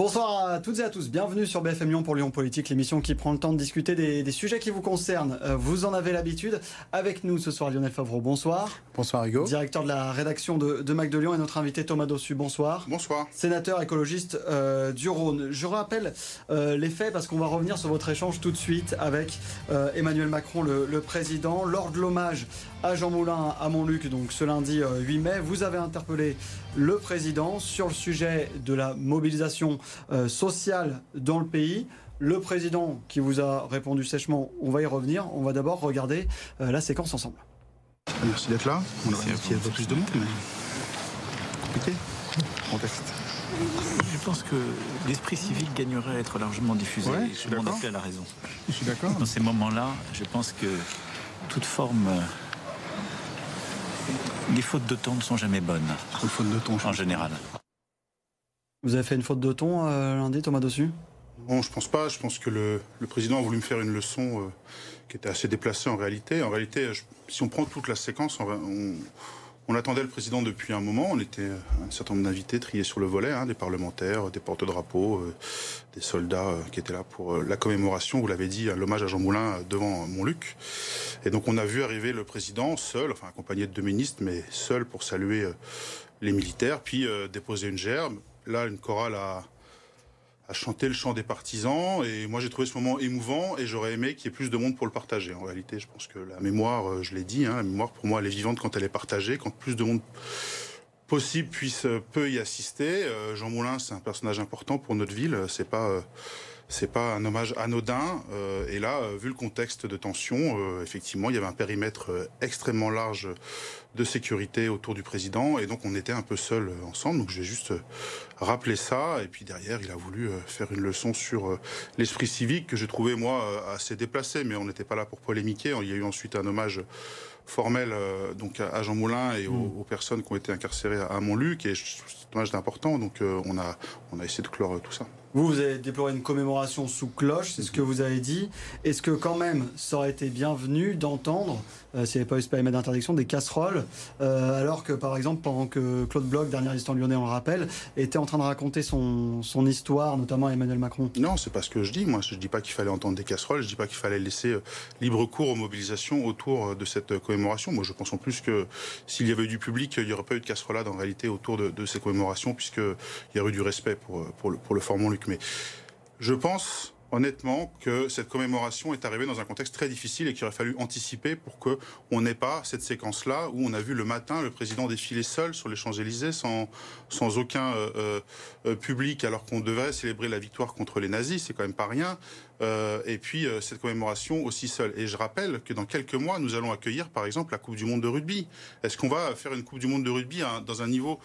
Bonsoir à toutes et à tous, bienvenue sur BFM Lyon pour Lyon Politique, l'émission qui prend le temps de discuter des, sujets qui vous concernent. Euh, vous en avez l'habitude. Avec nous ce soir Lionel Favreau, bonsoir. Bonsoir Hugo. Directeur de la rédaction de, de Mac de Lyon et notre invité Thomas Dossu, bonsoir. Bonsoir. Sénateur écologiste euh, du Rhône. Je rappelle euh, les faits parce qu'on va revenir sur votre échange tout de suite avec Emmanuel Macron, le, le, président, lors de l'hommage à Jean Moulin à Montluc, donc ce lundi 8 mai. Vous avez interpellé le président sur le sujet de la mobilisation euh, sociale dans le pays. Le président qui vous a répondu sèchement, on va y revenir. On va d'abord regarder euh, la séquence ensemble. Merci d'être là. On aurait qu'il plus de monde, mais compliqué. Contexte. Je pense que l'esprit civique gagnerait à être largement diffusé. Ouais, je suis d'accord. a la raison. Je suis d'accord. Dans ces moments-là, je pense que toute forme euh, les fautes de ton ne sont jamais bonnes. Les fautes de ton, en général. Vous avez fait une faute de ton euh, lundi, Thomas Dessus Bon, je pense pas. Je pense que le, président a voulu me faire une leçon euh, qui était assez déplacée en réalité. En réalité, si on prend toute la séquence, on, on attendait le président depuis un moment. On était un certain nombre d'invités triés sur le volet, hein, des parlementaires, des porte-drapeaux, euh, des soldats euh, qui étaient là pour euh, la commémoration, vous l'avez dit, l'hommage à Jean Moulin devant Montluc. Et donc on a vu arriver le président seul, enfin accompagné de deux ministres, mais seul pour saluer les militaires, puis déposer une gerbe. Là, une chorale a à chanter le chant des partisans. Et moi, j'ai trouvé ce moment émouvant et j'aurais aimé qu'il y ait plus de monde pour le partager. En réalité, je pense que la mémoire, euh, je l'ai dit, hein, la mémoire, pour moi, elle est vivante quand elle est partagée, quand plus de monde possible puisse euh, peut y assister. Euh, Jean Moulin, c'est un personnage important pour notre ville. C'est pas c'est pas un hommage anodin. et là, vu le contexte de tension, effectivement, il y avait un périmètre extrêmement large de sécurité autour du président. Et donc, on était un peu seuls ensemble. Donc, j'ai juste rappeler ça. Et puis derrière, il a voulu euh, faire une leçon sur euh, l'esprit civique que j'ai trouvé, moi, euh, assez déplacé. Mais on n'était pas là pour polémiquer. Il y a eu ensuite un hommage formel donc à Jean Moulin et aux, mm. personnes qui ont été incarcérées à Montluc. Et c'est un hommage d'important. Donc on, a, on a essayé de clore tout ça. Vous, vous avez déploré une commémoration sous cloche, c'est ce que vous avez dit. Est-ce que quand même, ça aurait été bienvenu d'entendre, euh, s'il n'y avait pas eu ce périmètre d'interdiction, des casseroles, euh, alors que par exemple, pendant que Claude Bloch, dernier résistant lyonnais, on le rappelle, était en train de raconter son, histoire, notamment à Emmanuel Macron? Non, c'est pas ce que je dis. Moi, je dis pas qu'il fallait entendre des casseroles, je dis pas qu'il fallait laisser euh, libre cours aux mobilisations autour de cette commémoration. Moi, je pense en plus que s'il y avait eu du public, il n'y aurait pas eu de casserolade en réalité autour de, de ces commémorations, puisqu'il y aurait eu du respect pour, pour le, pour le formant mais je pense honnêtement que cette commémoration est arrivée dans un contexte très difficile et qu'il aurait fallu anticiper pour qu'on n'ait pas cette séquence-là où on a vu le matin le président défiler seul sur les Champs-Élysées sans, sans aucun euh, euh, public alors qu'on devrait célébrer la victoire contre les nazis, c'est quand même pas rien. Euh, et puis cette commémoration aussi seule. Et je rappelle que dans quelques mois, nous allons accueillir par exemple la Coupe du Monde de rugby. Est-ce qu'on va faire une Coupe du Monde de rugby dans un niveau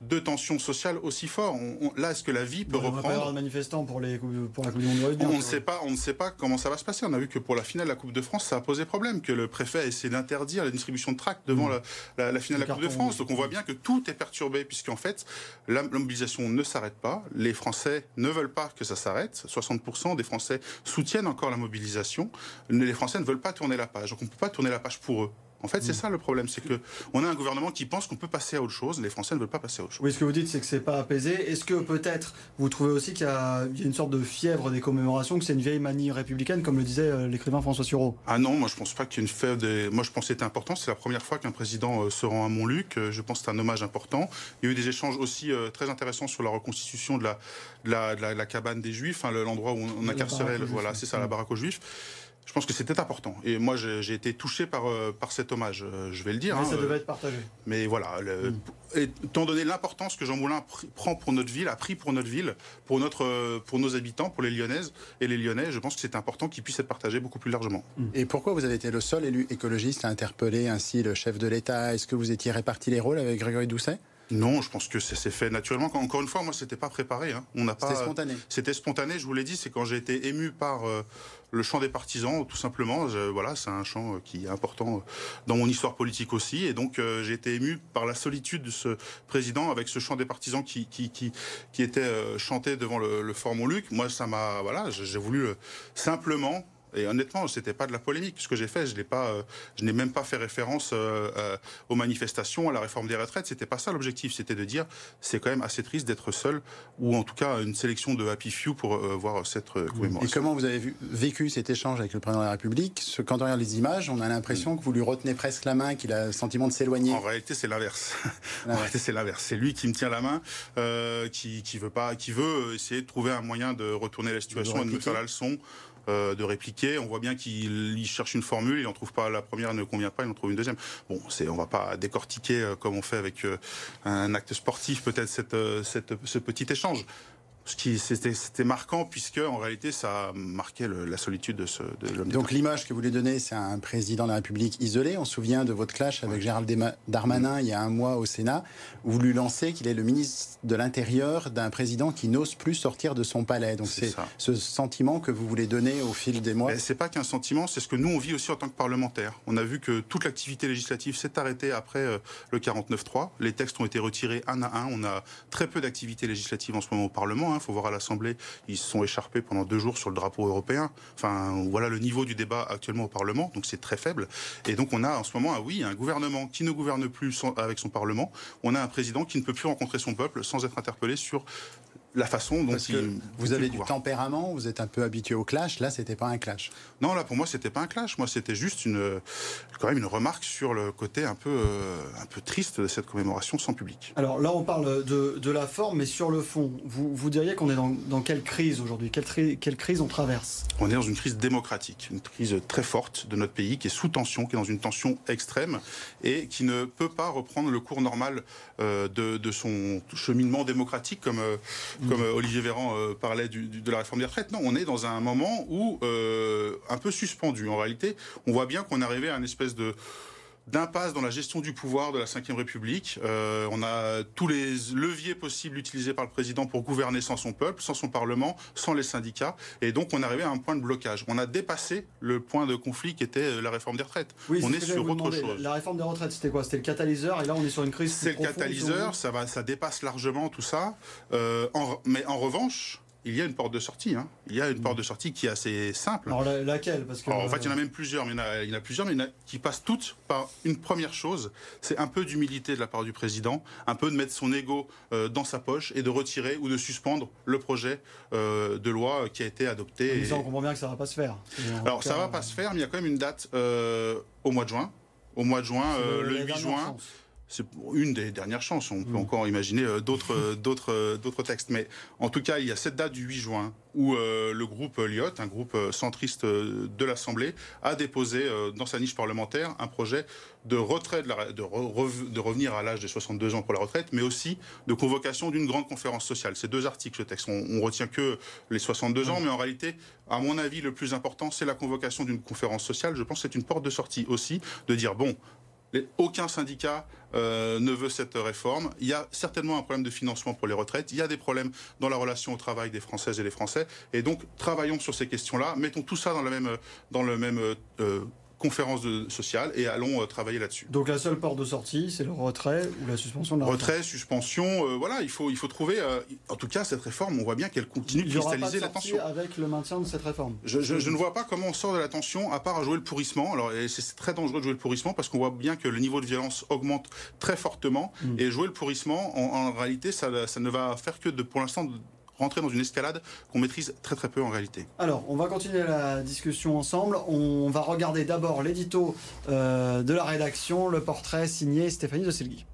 de tensions sociales aussi fort? là, est-ce que la vie peut reprendre de manifestants pour, les, pour la Coupe du Monde de rugby. On ne sait pas, on ne sait pas comment ça va se passer. On a vu que pour la finale de la Coupe de France, ça a posé problème, que le préfet a essayé d'interdire la distribution de tracts devant mmh. la, finale de la Coupe de France. Donc on voit bien que tout est perturbé, puisqu'en fait, la, mobilisation ne s'arrête pas. Les Français ne veulent pas que ça s'arrête. 60% des Français soutiennent encore la mobilisation. Les Français ne veulent pas tourner la page. Donc on ne peut pas tourner la page pour eux. En fait, c'est mm. ça le problème, c'est que on a un gouvernement qui pense qu'on peut passer à autre chose. Les Français ne veulent pas passer à autre chose. Oui, ce que vous dites, c'est que c'est pas apaisé. Est-ce que peut-être vous trouvez aussi qu'il y, a une sorte de fièvre des commémorations, que c'est une vieille manie républicaine, comme le disait euh, l'écrivain François Sureau? Ah non, moi je pense pas qu'il y ait une fièvre. Des... Moi je pense que c'était important. C'est la première fois qu'un président euh, se rend à Montluc. Euh, je pense que c'est un hommage important. Il y a eu des échanges aussi très intéressants sur la reconstitution de la, de la, cabane des Juifs, hein, l'endroit où on, incarcérait. Voilà, c'est ça, la baraque aux Juifs je pense que c'était important. Et moi, j'ai été touché par, euh, par cet hommage, euh, je vais le dire. Mais ça hein, devait euh, être partagé. Mais voilà, mm. étant donné l'importance que Jean Moulin prend pour notre ville, a pris pour notre ville, pour, notre, pour nos habitants, pour les Lyonnaises et les Lyonnais, je pense que c'est important qu'il puisse être partagé beaucoup plus largement. Mm. Et pourquoi vous avez été le seul élu écologiste à interpeller ainsi le chef de l'État? Est-ce que vous étiez réparti les rôles avec Grégory Doucet? Non, je pense que ça s'est fait naturellement. Encore une fois, moi, c'était pas préparé. Hein. On n'a pas. C'était spontané. C'était spontané. Je vous l'ai dit, c'est quand j'ai été ému par le chant des partisans, tout simplement. voilà, c'est un chant euh, qui est important euh, dans mon histoire politique aussi. Et donc, euh, j'ai été ému par la solitude de ce président avec ce chant des partisans qui, qui, qui, qui était chanté devant le, le Fort Montluc. Moi, ça m'a. Voilà, j'ai voulu simplement Et honnêtement, c'était pas de la polémique. Ce que j'ai fait, je l'ai pas, euh, je n'ai même pas fait référence euh, euh, aux manifestations, à la réforme des retraites. C'était pas ça l'objectif. C'était de dire, c'est quand même assez triste d'être seul, ou en tout cas une sélection de happy few pour voir cette commémoration. Et comment vous avez vu, vécu cet échange avec le président de la République? Ce, Quand on regarde les images, on a l'impression mm. que vous lui retenez presque la main, qu'il a le sentiment de s'éloigner. En réalité, c'est l'inverse. en réalité, c'est l'inverse. C'est lui qui me tient la main, qui, qui veut pas, qui veut essayer de trouver un moyen de retourner la situation et de me faire la leçon. Euh, de répliquer. On voit bien qu'il cherche une formule, il n'en trouve pas la première, ne convient pas, il en trouve une deuxième. Bon, c'est, on va pas décortiquer euh, comme on fait avec euh, un acte sportif peut-être cette, cette, ce petit échange ce qui c'était marquant puisque en réalité ça marquait la solitude de, ce, de l'homme. Donc l'image que vous voulez donner, c'est un président de la République isolé. On se souvient de votre clash avec Gérald Darmanin il y a un mois au Sénat, où vous lui lancez qu'il est le ministre de l'Intérieur d'un président qui n'ose plus sortir de son palais. Donc c'est ce sentiment que vous voulez donner au fil des mois. C'est pas qu'un sentiment, c'est ce que nous on vit aussi en tant que parlementaire. On a vu que toute l'activité législative s'est arrêtée après euh, le 49-3. Les textes ont été retirés un à un. On a très peu d'activité législative en ce moment au Parlement. Hein. Il faut voir à l'Assemblée, ils se sont écharpés pendant deux jours sur le drapeau européen. Voilà le niveau du débat actuellement au Parlement, donc c'est très faible. Et donc on a en ce moment, ah oui, un gouvernement qui ne gouverne plus avec son Parlement. On a un président qui ne peut plus rencontrer son peuple sans être interpellé sur la façon dont il, vous avez du tempérament, vous êtes un peu habitué au clash. Là, c'était pas un clash. Non, là pour moi, c'était pas un clash. Moi, c'était juste une, quand même une remarque sur le côté un peu, euh, un peu triste de cette commémoration sans public. Alors là, on parle de, de la forme, mais sur le fond, vous, vous diriez qu'on est dans, dans, quelle crise aujourd'hui? Quelle, quelle, crise on traverse? On est dans une crise démocratique, une crise très forte de notre pays qui est sous tension, qui est dans une tension extrême et qui ne peut pas reprendre le cours normal euh, de, de, son cheminement démocratique comme euh, comme euh, Olivier Véran euh, parlait de la réforme des retraites. Non, on est dans un moment où euh, un peu suspendu. En réalité, on voit bien qu'on est arrivé à une espèce de d'impasse dans la gestion du pouvoir de la Ve République. Euh, on a tous les leviers possibles utilisés par le président pour gouverner sans son peuple, sans son Parlement, sans les syndicats. Et donc on est arrivé à un point de blocage. On a dépassé le point de conflit qui était euh, la réforme des retraites. Oui, on est, sur autre chose. La réforme des retraites, c'était quoi? C'était le catalyseur et là on est sur une crise. C'est le catalyseur, ça, va, ça dépasse largement tout ça. Euh, mais en revanche, il y a une porte de sortie. Hein. Il y a une porte de sortie qui est assez simple. Alors laquelle? Parce que... en fait, il y en a même plusieurs, mais il y en a, il y en a plusieurs, mais il y en a qui passent toutes par une première chose, c'est un peu d'humilité de la part du président, un peu de mettre son ego euh, dans sa poche et de retirer ou de suspendre le projet euh, de loi qui a été adopté. Mais ça, on comprend bien que ça ne va pas se faire. Alors, ça ne va pas se faire, mais il y a quand même une date euh, au mois de juin. Au mois de juin, le 8 juin c'est une des dernières chances. On peut mm. encore imaginer euh, d'autres, euh, d'autres, euh, d'autres textes. Mais en tout cas, il y a cette date du 8 juin où le groupe Lyot, un groupe centriste de l'Assemblée, a déposé dans sa niche parlementaire un projet de retrait de, la, de, de revenir à l'âge de 62 ans pour la retraite, mais aussi de convocation d'une grande conférence sociale. C'est deux articles, ce texte. On, on retient que les 62 ans, mm. mais en réalité, à mon avis, le plus important, c'est la convocation d'une conférence sociale. Je pense que c'est une porte de sortie aussi, de dire, bon, aucun syndicat euh, ne veut cette réforme. Il y a certainement un problème de financement pour les retraites. Il y a des problèmes dans la relation au travail des Françaises et des Français. Et donc, travaillons sur ces questions-là. Mettons tout ça dans le même, dans le même euh, conférence de, sociale et allons euh, travailler là-dessus. Donc la seule porte de sortie, c'est le retrait ou la suspension de la Retrait, suspension, euh, voilà, il faut, il faut trouver, euh, en tout cas cette réforme, on voit bien qu'elle continue de cristalliser la tension. avec le maintien de cette réforme je, je, ne vois pas comment on sort de la tension à part à jouer le pourrissement. Alors c'est très dangereux de jouer le pourrissement parce qu'on voit bien que le niveau de violence augmente très fortement mm. et jouer le pourrissement, en, en réalité, ça, ça, ne va faire que de, pour l'instant rentrer dans une escalade qu'on maîtrise très très peu en réalité. Alors, on va continuer la discussion ensemble. On va regarder d'abord l'édito euh, de la rédaction, le portrait signé Stéphanie de Silgui.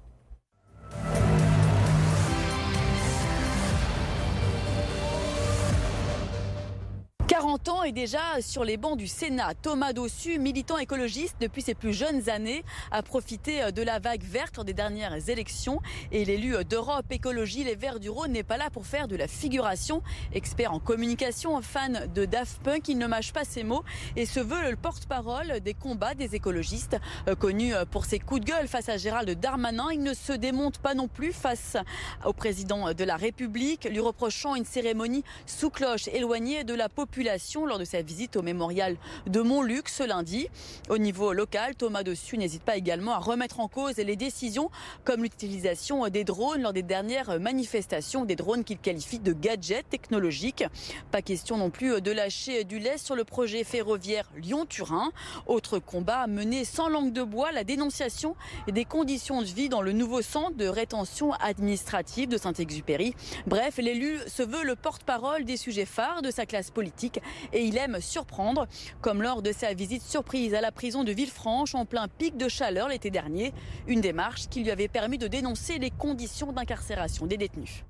Ans et déjà sur les bancs du Sénat. Thomas Dossu, militant écologiste depuis ses plus jeunes années, a profité de la vague verte des dernières élections. Et l'élu d'Europe Écologie Les Verts du Rhône n'est pas là pour faire de la figuration. Expert en communication, fan de Daft Punk, il ne mâche pas ses mots et se veut le porte-parole des combats des écologistes. Connu pour ses coups de gueule face à Gérald Darmanin, il ne se démonte pas non plus face au président de la République, lui reprochant une cérémonie sous cloche éloignée de la population lors de sa visite au mémorial de Montluc ce lundi. Au niveau local, Thomas Dossu n'hésite pas également à remettre en cause les décisions comme l'utilisation des drones lors des dernières manifestations, des drones qu'il qualifie de gadgets technologiques. Pas question non plus de lâcher du lait sur le projet ferroviaire Lyon-Turin. Autre combat mené sans langue de bois, la dénonciation des conditions de vie dans le nouveau centre de rétention administrative de Saint-Exupéry. Bref, l'élu se veut le porte-parole des sujets phares de sa classe politique et il aime surprendre, comme lors de sa visite surprise à la prison de Villefranche en plein pic de chaleur l'été dernier, une démarche qui lui avait permis de dénoncer les conditions d'incarcération des détenus.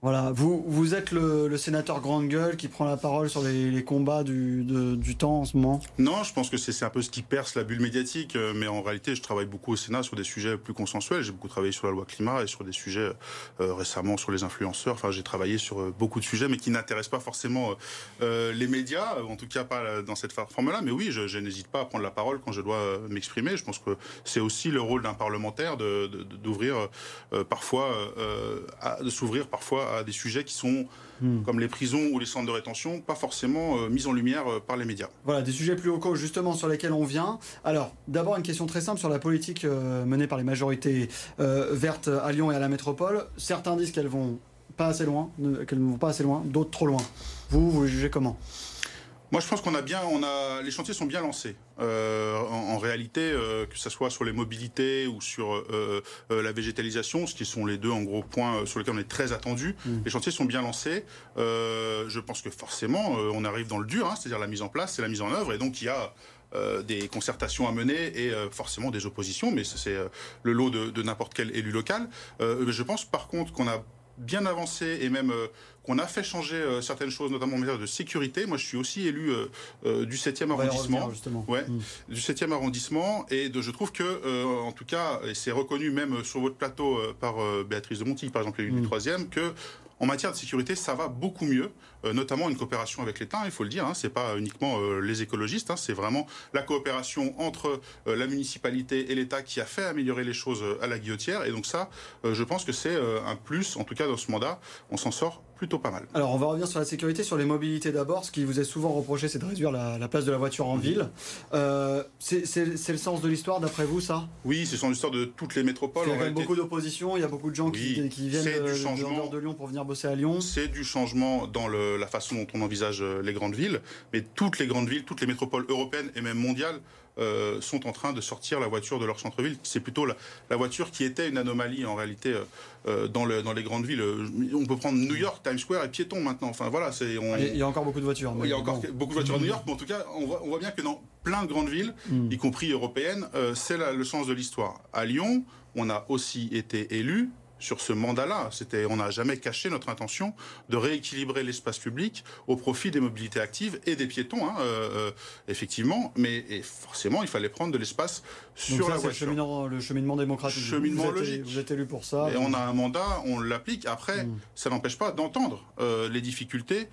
Voilà, vous, vous êtes le, sénateur grande gueule qui prend la parole sur les, combats du, du, temps en ce moment Non, je pense que c'est un peu ce qui perce la bulle médiatique, euh, mais en réalité, je travaille beaucoup au Sénat sur des sujets plus consensuels. J'ai beaucoup travaillé sur la loi climat et sur des sujets euh, récemment sur les influenceurs. Enfin, j'ai travaillé sur euh, beaucoup de sujets, mais qui n'intéressent pas forcément les médias, en tout cas pas dans cette forme-là. Mais oui, je, n'hésite pas à prendre la parole quand je dois m'exprimer. Je pense que c'est aussi le rôle d'un parlementaire d'ouvrir parfois, de s'ouvrir parfois à des sujets qui sont, hmm. comme les prisons ou les centres de rétention, pas forcément euh, mis en lumière euh, par les médias. Voilà, des sujets plus locaux justement sur lesquels on vient. Alors, d'abord une question très simple sur la politique euh, menée par les majorités vertes à Lyon et à la métropole. Certains disent qu'elles vont pas assez loin, qu'elles ne vont pas assez loin, d'autres trop loin. Vous, vous jugez comment? Moi, je pense qu'on a bien, on a, les chantiers sont bien lancés. Euh, en, réalité, euh, que ce soit sur les mobilités ou sur euh, la végétalisation, ce qui sont les deux en gros points sur lesquels on est très attendu, mmh. les chantiers sont bien lancés. je pense que forcément, on arrive dans le dur, hein, c'est-à-dire la mise en place, c'est la mise en œuvre, et donc il y a des concertations à mener et forcément des oppositions, mais c'est le lot de, de n'importe quel élu local. je pense par contre qu'on a bien avancé et même qu'on a fait changer euh, certaines choses, notamment en matière de sécurité. Moi, je suis aussi élu euh, euh, du 7e arrondissement. Ouais, mm. Du 7e arrondissement. Et de, je trouve que, en tout cas, et c'est reconnu même sur votre plateau par Béatrice de Monti, par exemple, élu du 3e, mm. que en matière de sécurité, ça va beaucoup mieux, notamment une coopération avec l'État, il faut le dire. Hein, c'est pas uniquement les écologistes, hein, c'est vraiment la coopération entre la municipalité et l'État qui a fait améliorer les choses à la guillotière. Et donc ça, je pense que c'est un plus, en tout cas dans ce mandat, on s'en sort plutôt pas mal. Alors, on va revenir sur la sécurité, sur les mobilités d'abord. Ce qui vous est souvent reproché, c'est de réduire la, place de la voiture en ville. Euh, c'est le sens de l'histoire, d'après vous, ça? Oui, c'est le sens de l'histoire de toutes les métropoles. Il y a quand beaucoup d'opposition, il y a beaucoup de gens qui, qui, viennent de, de, Lyon pour venir bosser à Lyon. C'est du changement dans la façon dont on envisage euh, les grandes villes. Mais toutes les grandes villes, toutes les métropoles européennes et même mondiales euh, sont en train de sortir la voiture de leur centre-ville. C'est plutôt la, voiture qui était une anomalie en réalité euh, euh, dans, le, dans, les grandes villes. On peut prendre New York, Times Square et piéton maintenant. Enfin voilà, c'est. Il y a encore beaucoup de voitures. Il y a encore beaucoup de voitures à New York, mais en tout cas, on voit, on voit bien que dans plein de grandes villes, hmm. y compris européennes, c'est le sens de l'histoire. À Lyon, on a aussi été élu sur ce mandat-là. C'était, on n'a jamais caché notre intention de rééquilibrer l'espace public au profit des mobilités actives et des piétons, hein, euh, euh, effectivement. Mais forcément, il fallait prendre de l'espace sur la voiture. Le cheminement, démocratique. Cheminement vous logique. vous êtes élu pour ça. Et on a un mandat, on l'applique. Après, hmm. ça n'empêche pas d'entendre euh, les difficultés,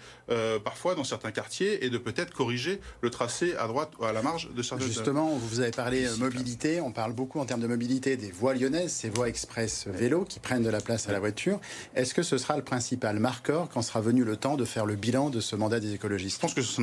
parfois dans certains quartiers, et de peut-être corriger le tracé à droite ou à la marge de certains. Justement, vous avez parlé mobilité. On parle beaucoup en termes de mobilité des voies lyonnaises, ces voies express vélo qui prennent de la place à la voiture. Est-ce que ce sera le principal marqueur quand sera venu le temps de faire le bilan de ce mandat des écologistes? Je pense que ce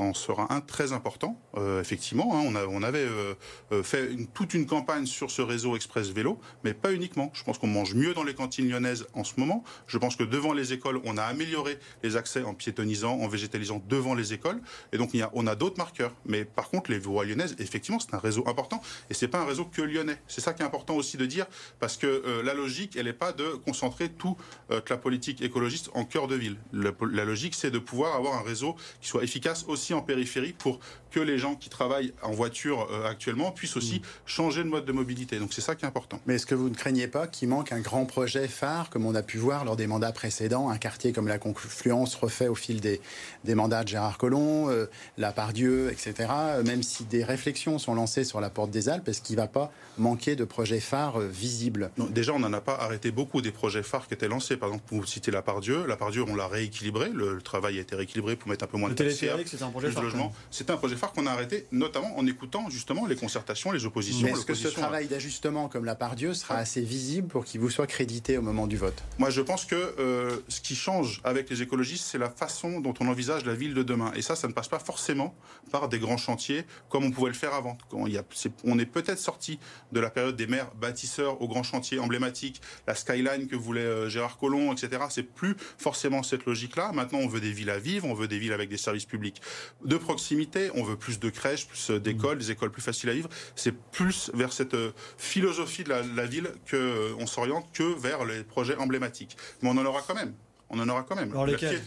en sera un très important, euh, effectivement. Hein. on, avait euh, euh, fait toute une campagne sur ce réseau express vélo, mais pas uniquement. Je pense qu'on mange mieux dans les cantines lyonnaises en ce moment. Je pense que devant les écoles, on a amélioré les accès en piétonisant, en végétalisant devant les écoles. Et donc, on a d'autres marqueurs. Mais par contre, les voies lyonnaises, effectivement, c'est un réseau important. Et c'est pas un réseau que lyonnais. C'est ça qui est important aussi de dire, parce que la logique elle n'est pas de concentrer toute euh, la politique écologiste en cœur de ville. la logique, c'est de pouvoir avoir un réseau qui soit efficace aussi en périphérie pour que les gens qui travaillent en voiture euh, actuellement puissent aussi mm. changer de mode de mobilité. Donc c'est ça qui est important. Mais est-ce que vous ne craignez pas qu'il manque un grand projet phare, comme on a pu voir lors des mandats précédents, un quartier comme la Confluence refait au fil des, des mandats de Gérard Collomb, euh, la Pardieu, etc. Même si des réflexions sont lancées sur la porte des Alpes, est-ce qu'il ne va pas manquer de projets phares visibles? Déjà, on en a pas arrêté beaucoup des projets phares qui étaient lancés. Par exemple, pour citer la Pardieu, la Pardieu, on l'a rééquilibré. Le, travail a été rééquilibré pour mettre un peu moins de téléphérique, c'est un projet phare. C'est un projet phare qu'on a arrêté, notamment en écoutant justement les concertations, les oppositions. Est-ce que ce travail d'ajustement comme la Pardieu sera assez visible pour qu'il vous soit crédité au moment du vote? Moi, je pense que euh, ce qui change avec les écologistes, c'est la façon dont on envisage la ville de demain. Et ça, ça ne passe pas forcément par des grands chantiers comme on pouvait le faire avant. Quand il y a, on est peut-être sorti de la période des maires bâtisseurs aux grands chantiers emblématiques, la skyline que voulait euh, Gérard Collomb, etc. C'est plus forcément cette logique-là. Maintenant, on veut des villes à vivre, on veut des villes avec des services publics de proximité, on veut plus de crèches, plus euh, d'écoles, des écoles plus faciles à vivre. C'est plus vers cette euh, philosophie de la, ville qu'on s'oriente que vers les projets emblématiques. Mais on en aura quand même on en aura quand même.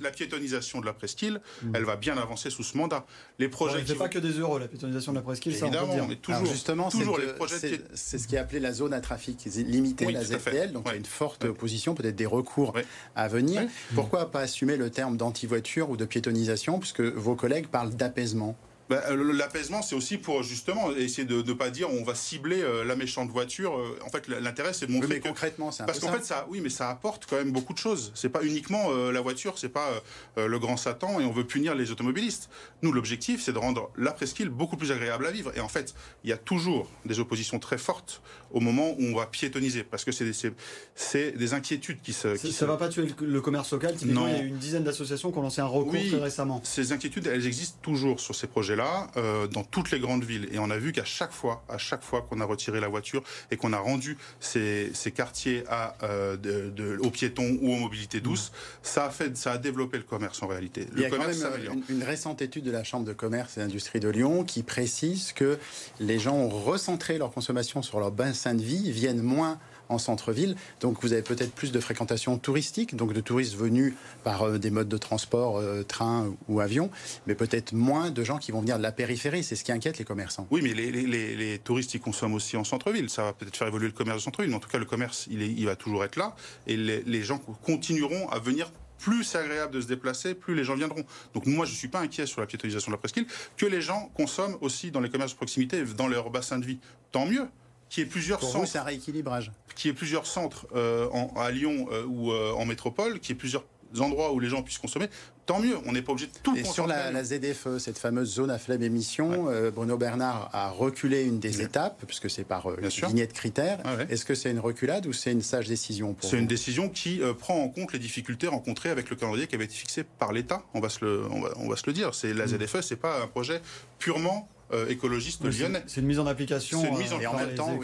la, piétonisation de la presqu'île, hmm. elle va bien avancer sous ce mandat. Les projets. ne pas que des euros, la piétonisation de la presqu'île, ça Évidemment, dire. mais toujours, justement, toujours les projets. C'est ce qui est appelé la zone à trafic limité, la ZTL. Donc il y a une forte opposition, peut-être des recours à venir. Pourquoi pas assumer le terme d'anti-voiture ou de piétonisation, puisque vos collègues parlent d'apaisement? Bah, euh, L'apaisement, c'est aussi pour justement essayer de ne pas dire on va cibler euh, la méchante voiture. Euh, en fait, l'intérêt, c'est de montrer mais concrètement, c'est parce qu'en fait, ça, oui, mais ça apporte quand même beaucoup de choses. C'est pas uniquement la voiture, c'est pas le grand Satan et on veut punir les automobilistes. Nous, l'objectif, c'est de rendre la presqu'île beaucoup plus agréable à vivre. Et en fait, il y a toujours des oppositions très fortes au moment où on va piétoniser, parce que c'est des, des, inquiétudes qui se. ça ne va pas tuer le, commerce local. Non. Il y a une dizaine d'associations qui ont lancé un recours très récemment. Ces inquiétudes, elles existent toujours sur ces projets là euh, dans toutes les grandes villes. Et on a vu qu'à chaque fois, à chaque fois qu'on a retiré la voiture et qu'on a rendu ces, ces quartiers à, euh, de, aux piétons ou aux mobilités douces, ça a fait, ça a développé le commerce en réalité. Le Il y a quand même euh, une, une, récente étude de la Chambre de commerce et d'industrie de Lyon qui précise que les gens ont recentré leur consommation sur leur bassin de vie, viennent moins en centre-ville. Donc vous avez peut-être plus de fréquentation touristique, donc de touristes venus par euh, des modes de transport, euh, train ou avion, mais peut-être moins de gens qui vont venir de la périphérie. C'est ce qui inquiète les commerçants. Oui, mais les, touristes, ils consomment aussi en centre-ville. Ça va peut-être faire évoluer le commerce de centre-ville, mais en tout cas, le commerce, il, va toujours être là. Et les, gens continueront à venir plus c'est agréable de se déplacer, plus les gens viendront. Donc moi, je ne suis pas inquiet sur la piétonisation de la presqu'île, que les gens consomment aussi dans les commerces de proximité, dans leur bassin de vie. Tant mieux qui est plusieurs Pour centres. c'est un rééquilibrage. Qui est plusieurs centres euh, à Lyon euh, ou euh, en métropole, qui est plusieurs endroits où les gens puissent consommer, tant mieux. On n'est pas obligé de tout Et sur la, la, ZFE, cette fameuse zone à faible émission, Bruno Bernard a reculé une des étapes, puisque c'est par vignette critère. Est-ce que c'est une reculade ou c'est une sage décision C'est une décision qui prend en compte les difficultés rencontrées avec le calendrier qui avait été fixé par l'État. On va se le, on va, on va se le dire. C'est la mm. ZFE, c'est pas un projet purement euh, écologiste lyonnais. C'est une mise en application. C'est une mise en, euh, et en même temps,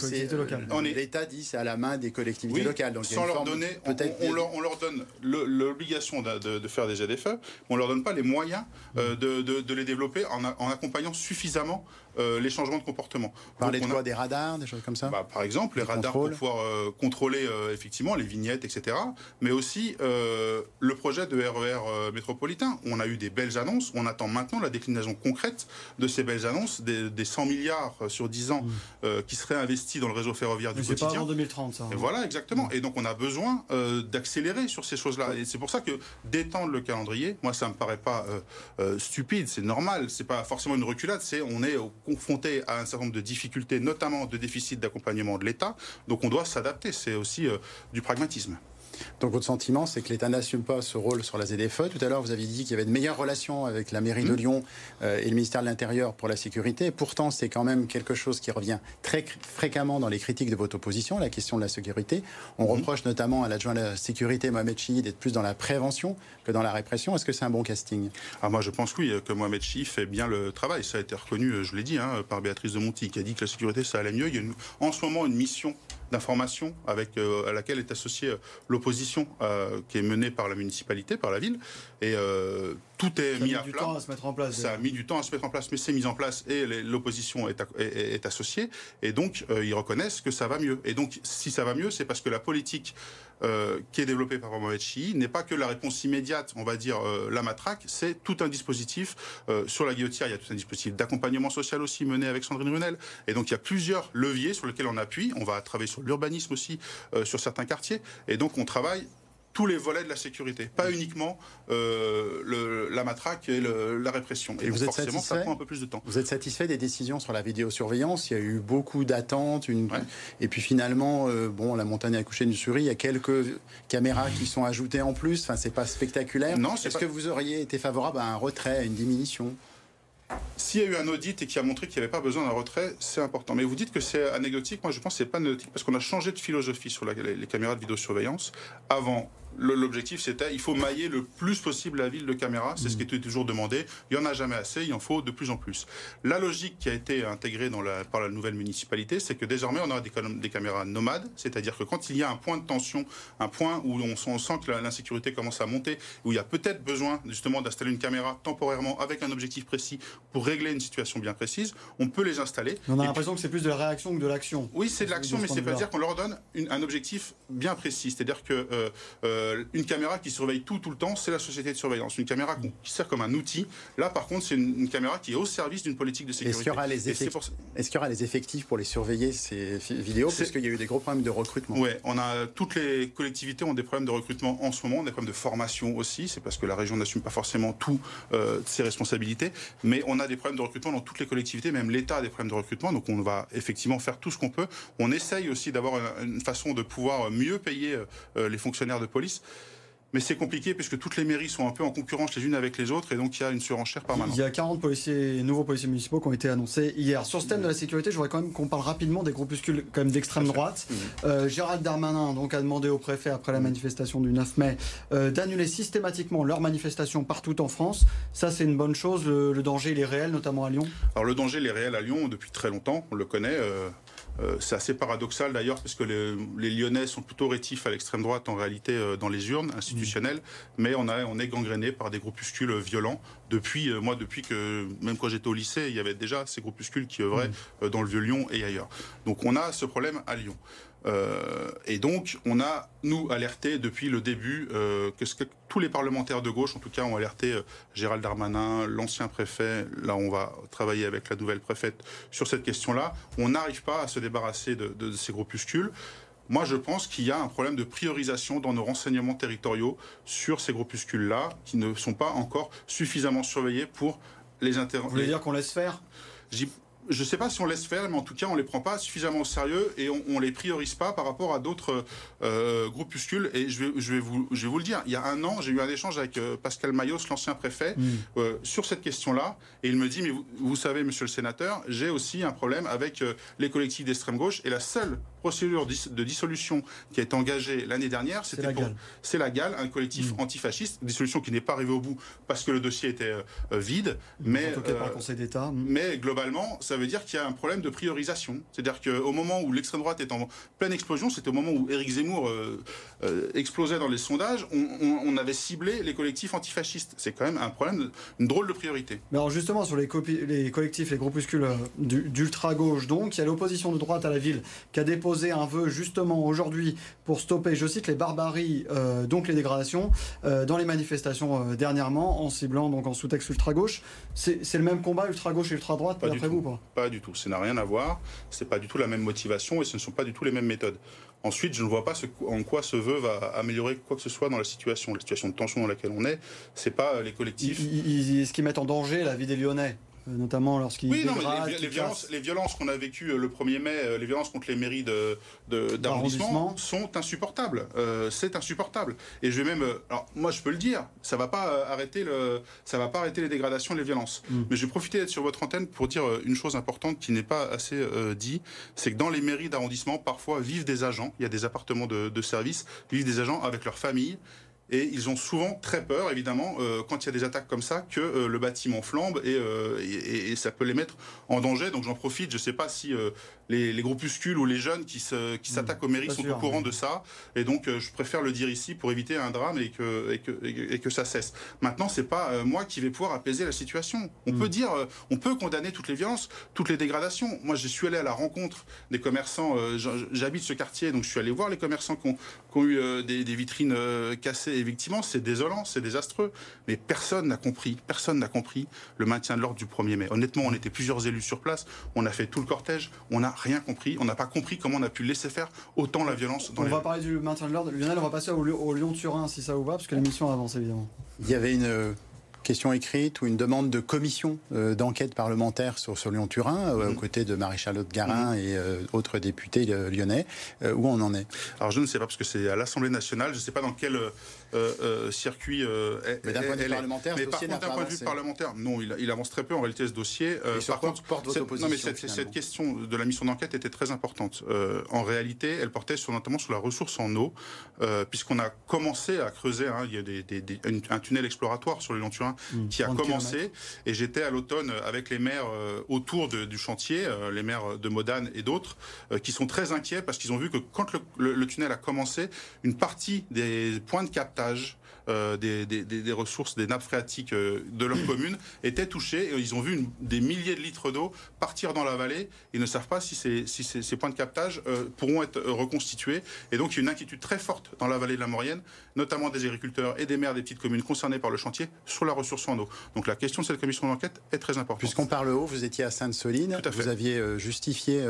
l'État dit c'est à la main des collectivités locales. Donc sans leur donner, on, leur, on, leur, donne l'obligation de, de, faire des ZFE, mais on leur donne pas les moyens euh, de, de, les développer en, en accompagnant suffisamment euh, les changements de comportement. Parler de quoi Des radars, des choses comme ça bah, Par exemple, les radars pour pouvoir euh, contrôler euh, effectivement les vignettes, etc. Mais aussi le projet de RER e métropolitain. On a eu des belles annonces. On attend maintenant la déclinaison concrète de ces belles annonces, des, 100 milliards sur 10 ans mm. qui seraient investis dans le réseau ferroviaire du quotidien. C'est pas en 2030, ça. Et voilà, exactement. Et donc on a besoin d'accélérer sur ces choses-là. Et c'est pour ça que d'étendre le calendrier, moi ça me paraît pas stupide, c'est normal. C'est pas forcément une reculade. C'est on est au confronté à un certain nombre de difficultés, notamment de déficit d'accompagnement de l'État. Donc on doit s'adapter. C'est aussi euh, du pragmatisme. Donc votre sentiment, c'est que l'État n'assume pas ce rôle sur la ZFE. Tout à l'heure, vous aviez dit qu'il y avait de meilleures relations avec la mairie de mmh. Lyon euh, et le ministère de l'Intérieur pour la sécurité. pourtant, c'est quand même quelque chose qui revient très fréquemment dans les critiques de votre opposition, la question de la sécurité. On mmh. reproche notamment à l'adjoint à la sécurité, Mohamed Chi, d'être plus dans la prévention que dans la répression. Est-ce que c'est un bon casting? Ah, Moi, je pense oui, que Mohamed Chi fait bien le travail. Ça a été reconnu, euh, je l'ai dit, hein, par Béatrice de Monti, qui a dit que la sécurité, ça allait mieux. Il y a en ce moment une mission d'information avec euh, à laquelle est associée euh, l'opposition euh, qui est menée par la municipalité, par la ville. Et tout est mis, à plat. se mettre en place. Ça a mis du temps à se mettre en place, mais c'est mis en place et l'opposition est, est, associée. Et donc, ils reconnaissent que ça va mieux. Et donc, si ça va mieux, c'est parce que la politique qui est développée par Mohamed Chi n'est pas que la réponse immédiate, on va dire la matraque, c'est tout un dispositif. sur la guillotière, il y a tout un dispositif d'accompagnement social aussi mené avec Sandrine Runel. Et donc, il y a plusieurs leviers sur lesquels on appuie. On va travailler sur l'urbanisme aussi, euh, sur certains quartiers. Et donc on travaille tous les volets de la sécurité, pas uniquement le, la matraque et la répression. Et, vous êtes forcément, ça prend un peu plus de temps. Vous êtes satisfait des décisions sur la vidéosurveillance? Il y a eu beaucoup d'attentes, une... et puis finalement, bon, la montagne a accouché d'une souris. Il y a quelques caméras qui sont ajoutées en plus. Enfin, c'est pas spectaculaire. Non, Est-ce que vous auriez été favorable à un retrait, à une diminution? S'il y a eu un audit et qui a montré qu'il n'y avait pas besoin d'un retrait, c'est important. Mais vous dites que c'est anecdotique. Moi, je pense que c'est pas anecdotique parce qu'on a changé de philosophie sur les, caméras de vidéosurveillance. Avant, L'objectif, c'était il faut mailler le plus possible la ville de caméras. C'est ce qui était toujours demandé. Il n'y en a jamais assez, il en faut de plus en plus. La logique qui a été intégrée dans la, par la nouvelle municipalité, c'est que désormais, on aura des, des caméras nomades. C'est-à-dire que quand il y a un point de tension, un point où on, sent que l'insécurité commence à monter, où il y a peut-être besoin justement d'installer une caméra temporairement avec un objectif précis pour régler une situation bien précise, on peut les installer. On a l'impression que c'est plus de la réaction que de l'action. Oui, c'est de l'action, mais c'est pas dire qu'on leur donne un objectif bien précis. C'est-à-dire que euh, euh, euh, une caméra qui surveille tout tout le temps, c'est la société de surveillance. Une caméra qui sert comme un outil. Là, par contre, c'est une, caméra qui est au service d'une politique de sécurité. Est-ce qu'il y, aura les est aura les effectifs pour les surveiller, ces vidéos? Parce qu'il y a eu des gros problèmes de recrutement. Oui, on a, toutes les collectivités ont des problèmes de recrutement en ce moment, des problèmes de formation aussi. C'est parce que la région n'assume pas forcément tout euh, ses responsabilités. Mais on a des problèmes de recrutement dans toutes les collectivités, même l'État a des problèmes de recrutement. Donc on va effectivement faire tout ce qu'on peut. On essaye aussi d'avoir une, façon de pouvoir mieux payer euh, les fonctionnaires de police mais c'est compliqué puisque toutes les mairies sont un peu en concurrence les unes avec les autres et donc il y a une surenchère permanente. Il y a 40 policiers, nouveaux policiers municipaux qui ont été annoncés hier. Sur ce thème de la sécurité, je voudrais quand même qu'on parle rapidement des groupuscules quand même d'extrême droite. Euh, Gérald Darmanin donc a demandé au préfet après la manifestation du 9 mai euh, d'annuler systématiquement leurs manifestations partout en France. Ça c'est une bonne chose. Le, danger il est réel, notamment à Lyon? Alors le danger il est réel à Lyon depuis très longtemps. On le connaît. Euh, euh, c'est assez paradoxal d'ailleurs, parce que les, Lyonnais sont plutôt rétifs à l'extrême droite en réalité euh, dans les urnes institutionnelles, mais on, a, on est gangréné par des groupuscules violents. Depuis, euh, moi, depuis que, même quand j'étais au lycée, il y avait déjà ces groupuscules qui œuvraient dans le Vieux-Lyon et ailleurs. Donc on a ce problème à Lyon. Euh, et donc, on a, nous, alerté depuis le début euh, que, ce que, tous les parlementaires de gauche, en tout cas, ont alerté euh, Gérald Darmanin, l'ancien préfet. Là, on va travailler avec la nouvelle préfète sur cette question-là. On n'arrive pas à se débarrasser de, de, ces groupuscules. Moi, je pense qu'il y a un problème de priorisation dans nos renseignements territoriaux sur ces groupuscules-là, qui ne sont pas encore suffisamment surveillés pour les interroger. Vous voulez dire qu'on laisse faire? Je ne sais pas si on laisse faire, mais en tout cas, on les prend pas suffisamment au sérieux et on, ne les priorise pas par rapport à d'autres euh, groupuscules. Et je vais, je, vais vous, je vais vous le dire, il y a un an, j'ai eu un échange avec euh, Pascal Mayos, l'ancien préfet, mm. euh, sur cette question-là. Et il me dit, mais vous, savez, monsieur le sénateur, j'ai aussi un problème avec les collectifs d'extrême gauche. Et la seule procédure de dissolution qui a été engagée l'année dernière, c'était pour... C'est la GAL, un collectif mm. antifasciste, dissolution qui n'est pas arrivée au bout parce que le dossier était vide. Mais, par le Conseil d'État. Mm. Mais globalement, ça veut dire qu'il y a un problème de priorisation. C'est-à-dire qu'au moment où l'extrême droite est en pleine explosion, c'était au moment où Éric Zemmour euh, euh, explosait dans les sondages, on, avait ciblé les collectifs antifascistes. C'est quand même un problème, une drôle de priorité. Mais alors justement, sur les, les collectifs, les groupuscules euh, d'ultra-gauche, donc, il y a l'opposition de droite à la ville qui a déposé un vœu justement aujourd'hui pour stopper, je cite, les barbaries, donc les dégradations, dans les manifestations dernièrement, en ciblant donc en sous-texte ultra-gauche. C'est le même combat ultra-gauche et ultra-droite, d'après vous pas pas du tout. Ça n'a rien à voir. C'est pas du tout la même motivation et ce ne sont pas du tout les mêmes méthodes. Ensuite, je ne vois pas en quoi ce vœu va améliorer quoi que ce soit dans la situation. La situation de tension dans laquelle on est, c'est pas les collectifs. Est-ce qu'ils mettent en danger la vie des Lyonnais euh, notamment lorsqu'il oui, non, mais les, violences, les violences qu'on a vécues euh, le 1er mai, euh, les violences contre les mairies d'arrondissement de, sont insupportables. c'est insupportable. Et je vais même, alors moi je peux le dire, ça va pas arrêter le, ça va pas arrêter les dégradations les violences. Mm. Mais je vais profiter d'être sur votre antenne pour dire une chose importante qui n'est pas assez dit, c'est que dans les mairies d'arrondissement, parfois vivent des agents. Il y a des appartements de, de service, vivent des agents avec leurs familles et ils ont souvent très peur, évidemment, euh, quand il y a des attaques comme ça, que euh, le bâtiment flambe euh, et, et, ça peut les mettre en danger. Donc j'en profite. Je ne sais pas si les, groupuscules ou les jeunes qui s'attaquent qui mmh, aux mairies sont au courant de ça. Et donc je préfère le dire ici pour éviter un drame et que, et que, et que ça cesse. Maintenant, c'est pas moi qui vais pouvoir apaiser la situation. On mmh. peut dire, on peut condamner toutes les violences, toutes les dégradations. Moi, je suis allé à la rencontre des commerçants. J'habite ce quartier, donc je suis allé voir les commerçants qui ont, qui ont eu des, des, vitrines cassées effectivement, c'est désolant, c'est désastreux. Mais personne n'a compris, personne n'a compris le maintien de l'ordre du 1er mai. Honnêtement, on était plusieurs élus sur place, on a fait tout le cortège, on n'a rien compris, on n'a pas compris comment on a pu laisser faire autant la violence dans On les va parler du maintien de l'ordre. Lionel, on va passer au, au Lyon-Turin si ça vous va, parce que l'émission avance évidemment. Il y avait une euh, question écrite ou une demande de commission euh, d'enquête parlementaire sur, sur Lyon-Turin, euh, aux côtés de Maréchal Haute-Garin et euh, autres députés euh, lyonnais. Euh, où on en est? Alors je ne sais pas, parce que c'est à l'Assemblée nationale, je ne sais pas dans quel euh, circuit euh, elle- Mais d'un point de vue parlementaire, Mais ce par dossier contre, d'un point de vue parlementaire, non, il, il avance très peu en réalité ce dossier. Euh, Et sur par quoi contre, porte votre cette- opposition, non, mais cette, question de la mission d'enquête était très importante. Euh, en réalité, elle portait sur, notamment sur la ressource en eau, euh, puisqu'on a commencé à creuser. hein, il y a des, des- des- une- un tunnel exploratoire sur le Lyon-Turin Mmh, qui a 30 commencé. kilomètres. Et j'étais à l'automne avec les maires euh, autour de- du chantier, euh, les maires de Modane et d'autres, euh, qui sont très inquiets parce qu'ils ont vu que quand le, le- le tunnel a commencé, une partie des points de captage euh, des, des- des- des ressources, des nappes phréatiques euh, de leur commune étaient touchées. Et ils ont vu une- des milliers de litres d'eau partir dans la vallée. Ils ne savent pas si ces, si ces- ces points de captage euh, pourront être reconstitués. Et donc il y a une inquiétude très forte dans la vallée de la Maurienne, notamment des agriculteurs et des maires des petites communes concernées par le chantier sur la ressource en eau. Donc la question de cette commission d'enquête est très importante. Puisqu'on parle haut, vous étiez à Sainte-Soline, vous aviez justifié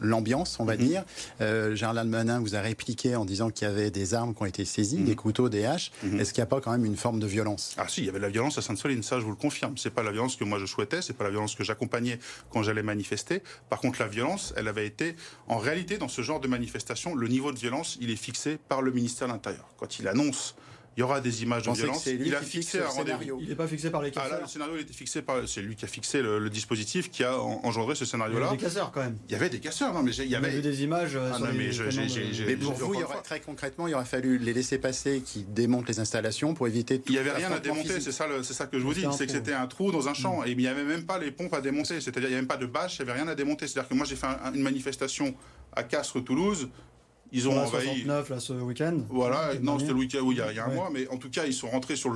l'ambiance, on va Mhm. dire. Euh, Gérald Darmanin vous a répliqué en disant qu'il y avait des armes qui ont été saisies, Mhm. des couteaux, des haches. Mhm. Est-ce qu'il n'y a pas quand même une forme de violence? Ah si, il y avait de la violence à Sainte-Soline, ça je vous le confirme. C'est pas la violence que moi je souhaitais, c'est pas la violence que j'accompagnais quand j'allais manifester. Par contre, la violence, elle avait été, en réalité, dans ce genre de manifestation, le niveau de violence, il est fixé par le ministère de l'Intérieur. Quand il annonce, il y aura des images de violence, il a qui fixé fixe un rendez-vous. scénario. Il n'est pas fixé par les Ah là, casseurs. le scénario, il était fixé par, c'est lui qui a fixé le, le dispositif qui a en- engendré ce il y scénario-là. avait des casseurs quand même. Il y avait des casseurs, non mais il y avait. des images euh, Ah non, mais je- de- Mais pour vous, il y très concrètement, il aurait fallu les laisser passer qui démontent les installations pour éviter tout Il n'y avait rien à démonter, c'est ça, c'est ça que je vous dis, c'est que c'était un trou dans un champ et il n'y avait même pas les pompes à démonter, c'est-à-dire il n'y avait même pas de bâche, il n'y avait rien à démonter. C'est-à-dire que moi j'ai fait un- une manifestation à Castres-Toulouse, ils ont envahi. 69 là ce week-end. Voilà, non, c'était le week-end où il y a, il y a un Ouais. mois, mais en tout cas, ils sont rentrés sur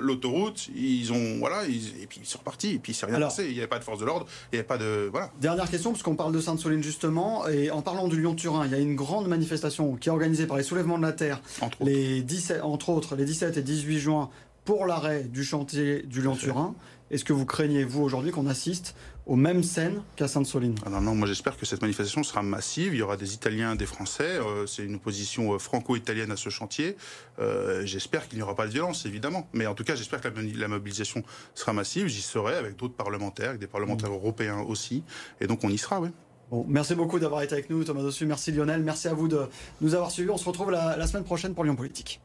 l'autoroute, ils ont, voilà, ils- et puis ils sont repartis, et puis il s'est rien Alors- passé, il n'y avait pas de force de l'ordre, il n'y avait pas de, voilà. Dernière question, parce qu'on parle de Sainte-Soline justement, et en parlant du Lyon-Turin, il y a une grande manifestation qui est organisée par les soulèvements de la Terre, Entre autres. les 17, entre autres les 17 et 18 juin, pour l'arrêt du chantier du Lyon-Turin. Est-ce que vous craignez, vous, aujourd'hui, qu'on assiste aux mêmes scènes qu'à Sainte-Soline Ah non, non, moi j'espère que cette manifestation sera massive. Il y aura des Italiens, des Français. euh, c'est une opposition euh, franco-italienne à ce chantier. Euh, j'espère qu'il n'y aura pas de violence, évidemment. Mais en tout cas, j'espère que la, la mobilisation sera massive. J'y serai avec d'autres parlementaires, avec des parlementaires européens aussi. Et donc on y sera, oui. Bon, merci beaucoup d'avoir été avec nous, Thomas Dossu. Merci Lionel. Merci à vous de nous avoir suivis. On se retrouve la, la semaine prochaine pour Lyon Politique.